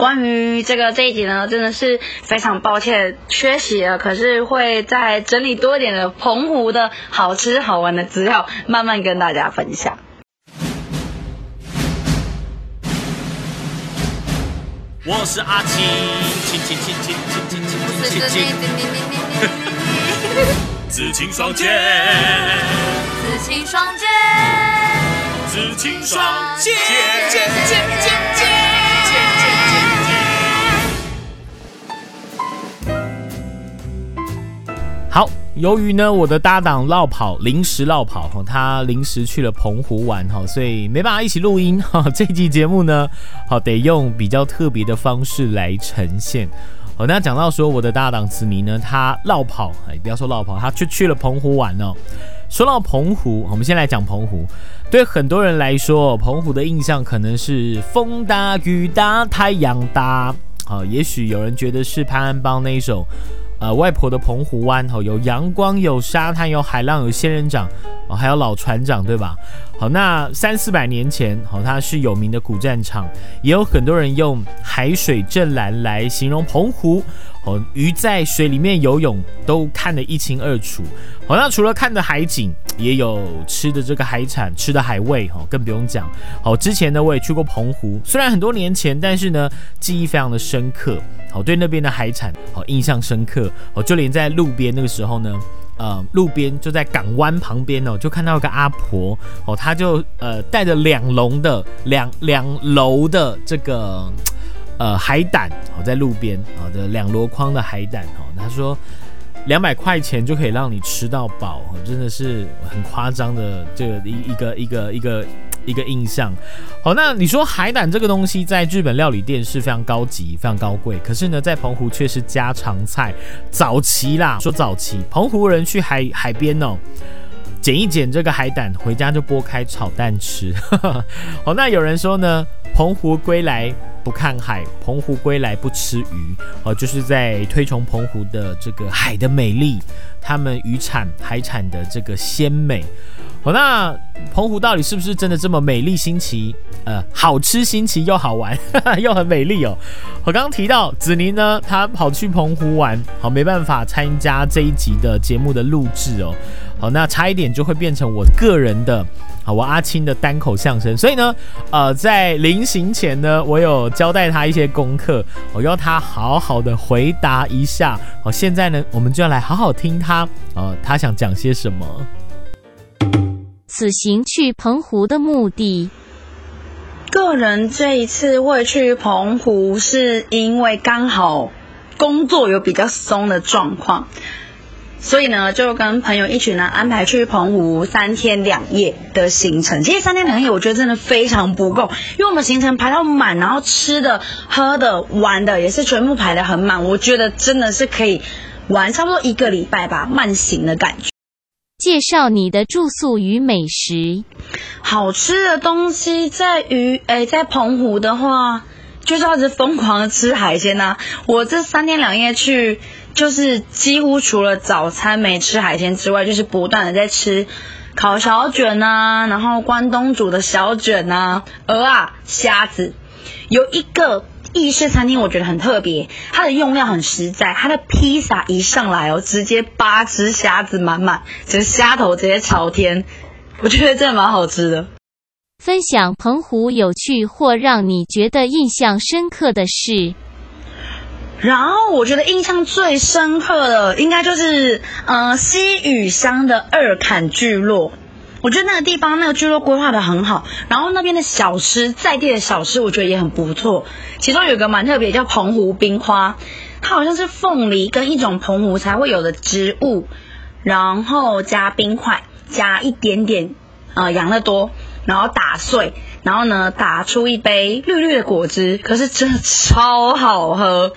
关于这个这一集呢，真的是非常抱歉缺席了，可是会再整理多一点的澎湖的好吃好玩的资料，慢慢跟大家分享。我是阿青，青青青青青青青青青，紫青双剑，紫青双剑，紫青双剑，剑剑剑剑由于呢我的搭档绕跑临时绕跑，他临时去了澎湖玩哈，所以没办法一起录音哈。这期节目呢，好得用比较特别的方式来呈现。好，那讲到说我的搭档子尼呢，他绕跑，哎，不要说绕跑，他去去了澎湖玩哦。说到澎湖，我们先来讲澎湖。对很多人来说，澎湖的印象可能是风大雨大太阳大，好，也许有人觉得是潘安邦那一首。呃，外婆的澎湖湾哦，有阳光，有沙滩，有海浪，有仙人掌哦，还有老船长，对吧？好，那三四百年前，好，它是有名的古战场，也有很多人用海水镇蓝来形容澎湖。哦，鱼在水里面游泳都看得一清二楚。好，那除了看的海景，也有吃的这个海产，吃的海味，哈，更不用讲。好，之前呢我也去过澎湖，虽然很多年前，但是呢记忆非常的深刻。好，对那边的海产好印象深刻。好，就连在路边那个时候呢，呃，路边就在港湾旁边哦，就看到一个阿婆哦，她就呃带着两笼的两两楼的这个。呃，海胆哦，在路边啊的两箩筐的海胆哦，她说两百块钱就可以让你吃到饱，真的是很夸张的这个一一个一个一个一个印象。好，那你说海胆这个东西在日本料理店是非常高级、非常高贵，可是呢，在澎湖却是家常菜。早期啦，说早期，澎湖人去海海边哦，捡一捡这个海胆，回家就剥开炒蛋吃。好，那有人说呢，澎湖归来。不看海，澎湖归来不吃鱼，哦，就是在推崇澎湖的这个海的美丽，他们渔产海产的这个鲜美。好，那澎湖到底是不是真的这么美丽新奇？呃，好吃新奇又好玩，又很美丽哦。我刚刚提到子宁呢，他跑去澎湖玩，好，没办法参加这一集的节目的录制哦。好，那差一点就会变成我个人的。好，我阿青的单口相声，所以呢，呃，在临行前呢，我有交代他一些功课，我要他好好的回答一下。好，现在呢，我们就要来好好听他，呃，他想讲些什么。此行去澎湖的目的，个人这一次会去澎湖，是因为刚好工作有比较松的状况。所以呢，就跟朋友一起呢安排去澎湖三天两夜的行程。其实三天两夜我觉得真的非常不够，因为我们行程排到满，然后吃的、喝的、玩的也是全部排的很满。我觉得真的是可以玩差不多一个礼拜吧，慢行的感觉。介绍你的住宿与美食。好吃的东西在于，哎，在澎湖的话，就是要是疯狂的吃海鲜呐。我这三天两夜去。就是几乎除了早餐没吃海鲜之外，就是不断的在吃烤小卷呐，然后关东煮的小卷呐，鹅啊虾子。有一个意式餐厅我觉得很特别，它的用料很实在，它的披萨一上来哦，直接八只虾子满满，这个虾头直接朝天，我觉得真的蛮好吃的。分享澎湖有趣或让你觉得印象深刻的事。然后我觉得印象最深刻的，应该就是，呃，西屿乡的二坎聚落。我觉得那个地方那个聚落规划的很好，然后那边的小吃，在地的小吃，我觉得也很不错。其中有个蛮特别，叫澎湖冰花，它好像是凤梨跟一种澎湖才会有的植物，然后加冰块，加一点点呃养乐多，然后打碎。然后呢，打出一杯绿绿的果汁，可是真的超好喝。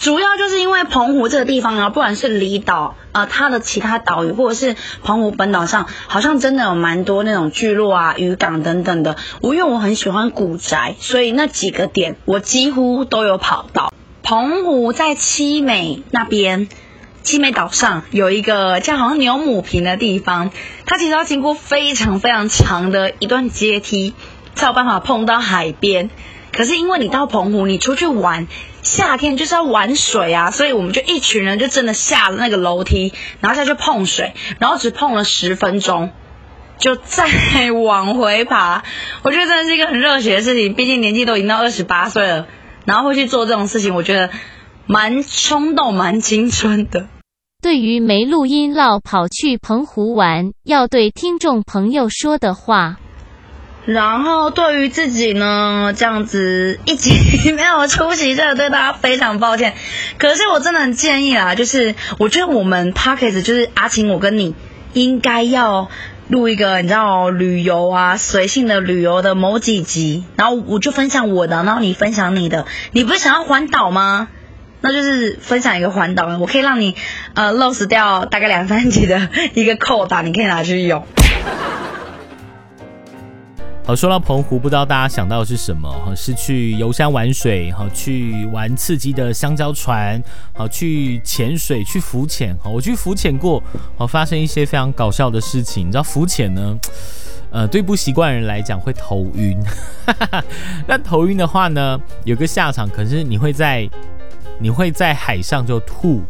主要就是因为澎湖这个地方啊，不管是离岛呃，它的其他岛屿，或者是澎湖本岛上，好像真的有蛮多那种聚落啊、渔港等等的。我因为我很喜欢古宅，所以那几个点我几乎都有跑到。澎湖在七美那边。七美岛上有一个叫好像牛母坪的地方，它其实要经过非常非常长的一段阶梯。才有办法碰到海边，可是因为你到澎湖，你出去玩，夏天就是要玩水啊，所以我们就一群人就真的下了那个楼梯，然后下去碰水，然后只碰了十分钟，就再往回爬。我觉得真的是一个很热血的事情，毕竟年纪都已经到二十八岁了，然后会去做这种事情，我觉得蛮冲动、蛮青春的。对于没录音唠跑去澎湖玩，要对听众朋友说的话。然后对于自己呢，这样子一集 没有出席，真的对大家非常抱歉。可是我真的很建议啦，就是我觉得我们 p a c k a g e 就是阿晴，我跟你应该要录一个，你知道旅游啊，随性的旅游的某几集，然后我就分享我的，然后你分享你的。你不是想要环岛吗？那就是分享一个环岛，我可以让你呃 lose 掉大概两三集的一个扣打，你可以拿去用。好，说到澎湖，不知道大家想到的是什么？哈，是去游山玩水，哈，去玩刺激的香蕉船，好，去潜水，去浮潜。哈，我去浮潜过，好，发生一些非常搞笑的事情。你知道浮潜呢？呃，对不习惯人来讲会头晕。那头晕的话呢，有个下场，可是你会在你会在海上就吐。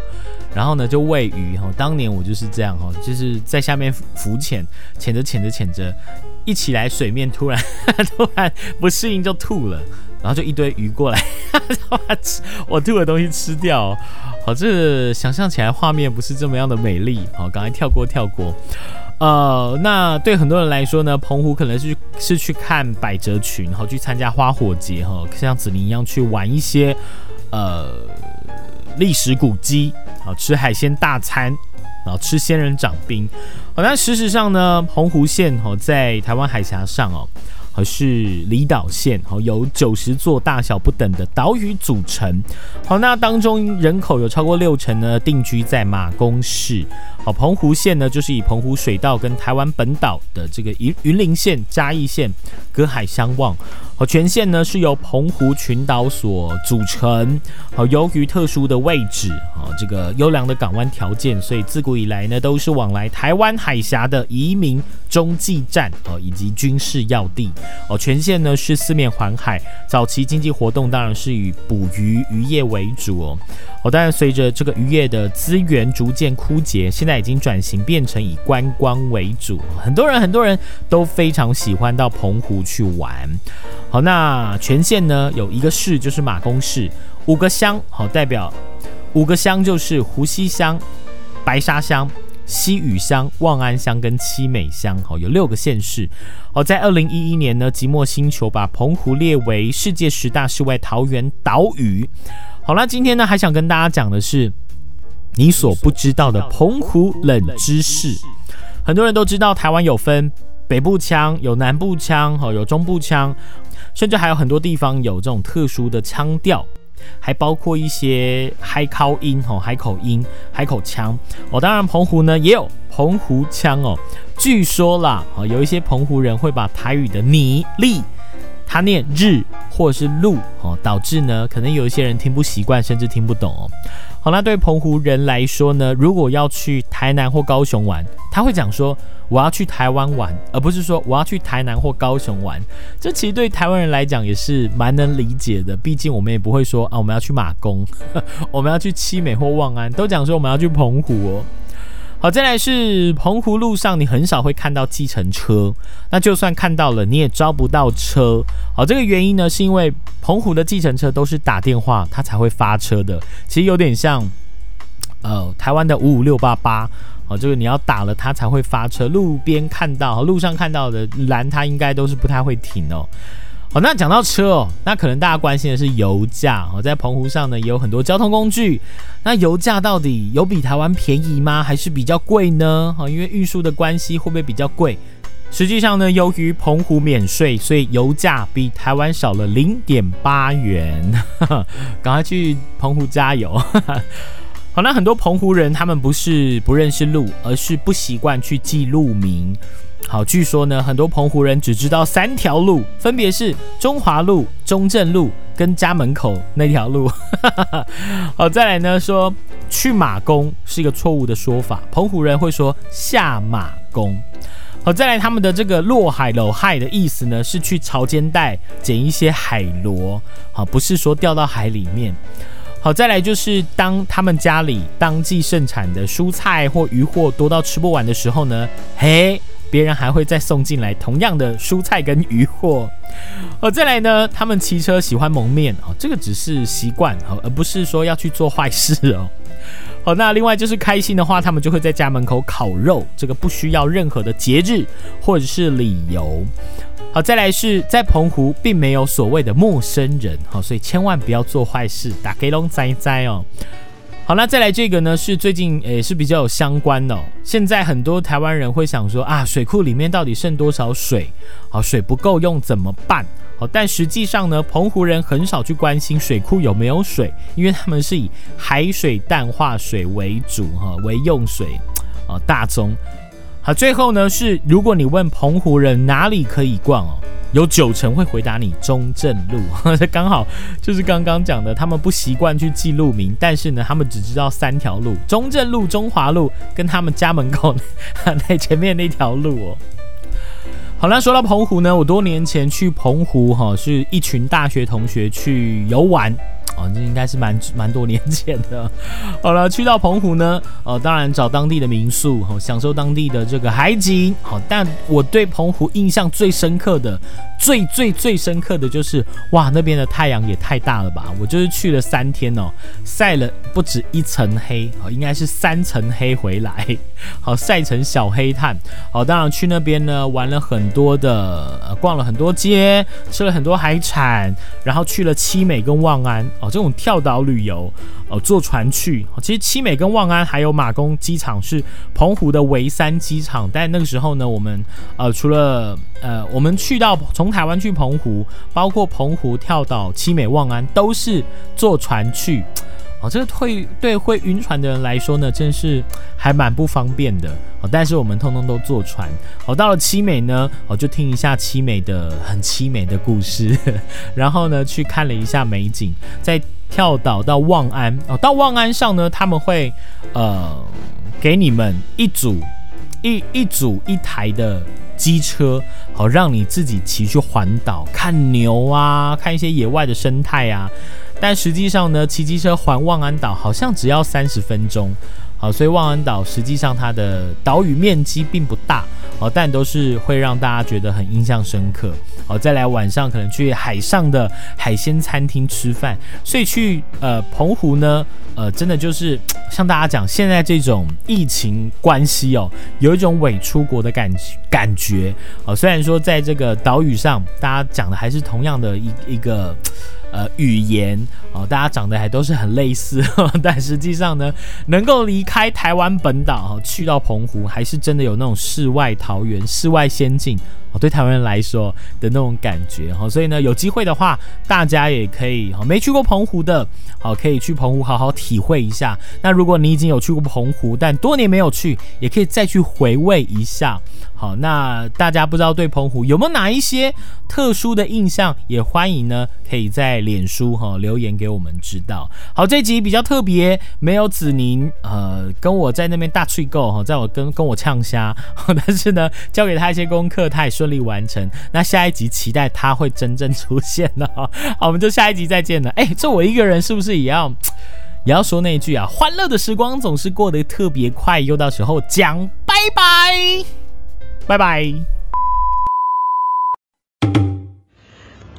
然后呢，就喂鱼哈。当年我就是这样哈，就是在下面浮潜，潜着潜着潜着，一起来水面，突然 突然不适应就吐了，然后就一堆鱼过来，把 吃我吐的东西吃掉。好，这想象起来画面不是这么样的美丽。好，赶快跳过跳过。呃，那对很多人来说呢，澎湖可能是是去看百褶裙，然后去参加花火节哈，像子林一样去玩一些呃。历史古迹，好吃海鲜大餐，然后吃仙人掌冰。好，但事实上呢，澎湖县哦，在台湾海峡上哦，和是离岛县，好由九十座大小不等的岛屿组成。好，那当中人口有超过六成呢，定居在马公市。好，澎湖县呢，就是以澎湖水道跟台湾本岛的这个云云林县、嘉义县隔海相望。好，全县呢是由澎湖群岛所组成。好，由于特殊的位置，啊这个优良的港湾条件，所以自古以来呢都是往来台湾海峡的移民中继站哦，以及军事要地。哦，全县呢是四面环海，早期经济活动当然是以捕鱼渔业为主哦。哦，当然随着这个渔业的资源逐渐枯竭，现在已经转型变成以观光为主。很多人很多人都非常喜欢到澎湖去玩。好，那全县呢有一个市就是马公市，五个乡好代表五个乡就是湖西乡、白沙乡、西屿乡、望安乡跟七美乡。好，有六个县市。好，在二零一一年呢，即墨星球把澎湖列为世界十大世外桃源岛屿。好那今天呢还想跟大家讲的是你所不知道的澎湖冷知识。很多人都知道台湾有分北部腔、有南部腔、有中部腔。甚至还有很多地方有这种特殊的腔调，还包括一些海口音、哦海口音、海口腔哦。当然，澎湖呢也有澎湖腔哦。据说啦，哦有一些澎湖人会把台语的你、力，他念日或是路哦，导致呢可能有一些人听不习惯，甚至听不懂哦。好，那对澎湖人来说呢，如果要去台南或高雄玩，他会讲说。我要去台湾玩，而不是说我要去台南或高雄玩。这其实对台湾人来讲也是蛮能理解的，毕竟我们也不会说啊，我们要去马公，我们要去七美或望安，都讲说我们要去澎湖哦。好，再来是澎湖路上，你很少会看到计程车，那就算看到了，你也招不到车。好，这个原因呢，是因为澎湖的计程车都是打电话，它才会发车的。其实有点像，呃，台湾的五五六八八。哦，这个你要打了它才会发车，路边看到、路上看到的拦它应该都是不太会停哦。好，那讲到车哦，那可能大家关心的是油价哦，在澎湖上呢也有很多交通工具，那油价到底有比台湾便宜吗？还是比较贵呢？哦，因为运输的关系会不会比较贵？实际上呢，由于澎湖免税，所以油价比台湾少了零点八元，赶快去澎湖加油。好，那很多澎湖人他们不是不认识路，而是不习惯去记路名。好，据说呢，很多澎湖人只知道三条路，分别是中华路、中正路跟家门口那条路。好，再来呢，说去马公是一个错误的说法，澎湖人会说下马公。好，再来他们的这个落海楼海的意思呢，是去潮间带捡一些海螺，好，不是说掉到海里面。好，再来就是当他们家里当季盛产的蔬菜或鱼货多到吃不完的时候呢，嘿，别人还会再送进来同样的蔬菜跟鱼货。哦，再来呢，他们骑车喜欢蒙面哦，这个只是习惯哦，而不是说要去做坏事哦。好，那另外就是开心的话，他们就会在家门口烤肉，这个不需要任何的节日或者是理由。好，再来是在澎湖，并没有所谓的陌生人，好，所以千万不要做坏事，打给龙仔仔哦。好，那再来这个呢，是最近也是比较有相关的。现在很多台湾人会想说啊，水库里面到底剩多少水？好，水不够用怎么办？好，但实际上呢，澎湖人很少去关心水库有没有水，因为他们是以海水淡化水为主，哈，为用水啊大宗。好，最后呢是，如果你问澎湖人哪里可以逛哦，有九成会回答你中正路，刚好就是刚刚讲的，他们不习惯去记路名，但是呢，他们只知道三条路：中正路、中华路跟他们家门口那 前面那条路哦。好啦，说到澎湖呢，我多年前去澎湖哈，是一群大学同学去游玩。哦，这应该是蛮蛮多年前的。好了，去到澎湖呢，呃，当然找当地的民宿，哦，享受当地的这个海景。好，但我对澎湖印象最深刻的。最最最深刻的就是，哇，那边的太阳也太大了吧！我就是去了三天哦，晒了不止一层黑，哦，应该是三层黑回来，好晒成小黑炭。好，当然去那边呢，玩了很多的，逛了很多街，吃了很多海产，然后去了七美跟望安哦，这种跳岛旅游。哦，坐船去。其实七美跟望安还有马公机场是澎湖的唯三机场，但那个时候呢，我们呃除了呃我们去到从台湾去澎湖，包括澎湖跳岛、七美、望安都是坐船去。哦，这个会对会晕船的人来说呢，真是还蛮不方便的。哦，但是我们通通都坐船。哦，到了七美呢，哦就听一下七美的很凄美的故事，然后呢去看了一下美景，在。跳岛到望安哦，到望安上呢，他们会呃给你们一组一一组一台的机车，好让你自己骑去环岛看牛啊，看一些野外的生态啊。但实际上呢，骑机车环望安岛好像只要三十分钟。好，所以望安岛实际上它的岛屿面积并不大，哦，但都是会让大家觉得很印象深刻。好，再来晚上可能去海上的海鲜餐厅吃饭，所以去呃澎湖呢，呃，真的就是像大家讲，现在这种疫情关系哦，有一种伪出国的感感觉。哦，虽然说在这个岛屿上，大家讲的还是同样的一一个。呃，语言哦，大家长得还都是很类似，但实际上呢，能够离开台湾本岛哈，去到澎湖，还是真的有那种世外桃源、世外仙境哦，对台湾人来说的那种感觉哈。所以呢，有机会的话，大家也可以哈，没去过澎湖的，好，可以去澎湖好好体会一下。那如果你已经有去过澎湖，但多年没有去，也可以再去回味一下。好，那大家不知道对澎湖有没有哪一些特殊的印象，也欢迎呢，可以在脸书哈留言给我们知道。好，这集比较特别，没有子宁，呃，跟我在那边大吹够哈，在我跟跟我呛虾，但是呢，交给他一些功课，他也顺利完成。那下一集期待他会真正出现了。好，我们就下一集再见了。哎，这我一个人是不是也要 也要说那一句啊？欢乐的时光总是过得特别快，又到时候讲拜拜。拜拜。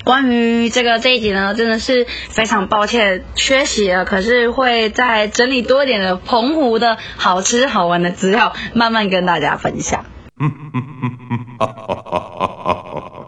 关于这个这一集呢，真的是非常抱歉缺席了，可是会再整理多一点的澎湖的好吃好玩的资料，慢慢跟大家分享。ha ha ha ha ha ha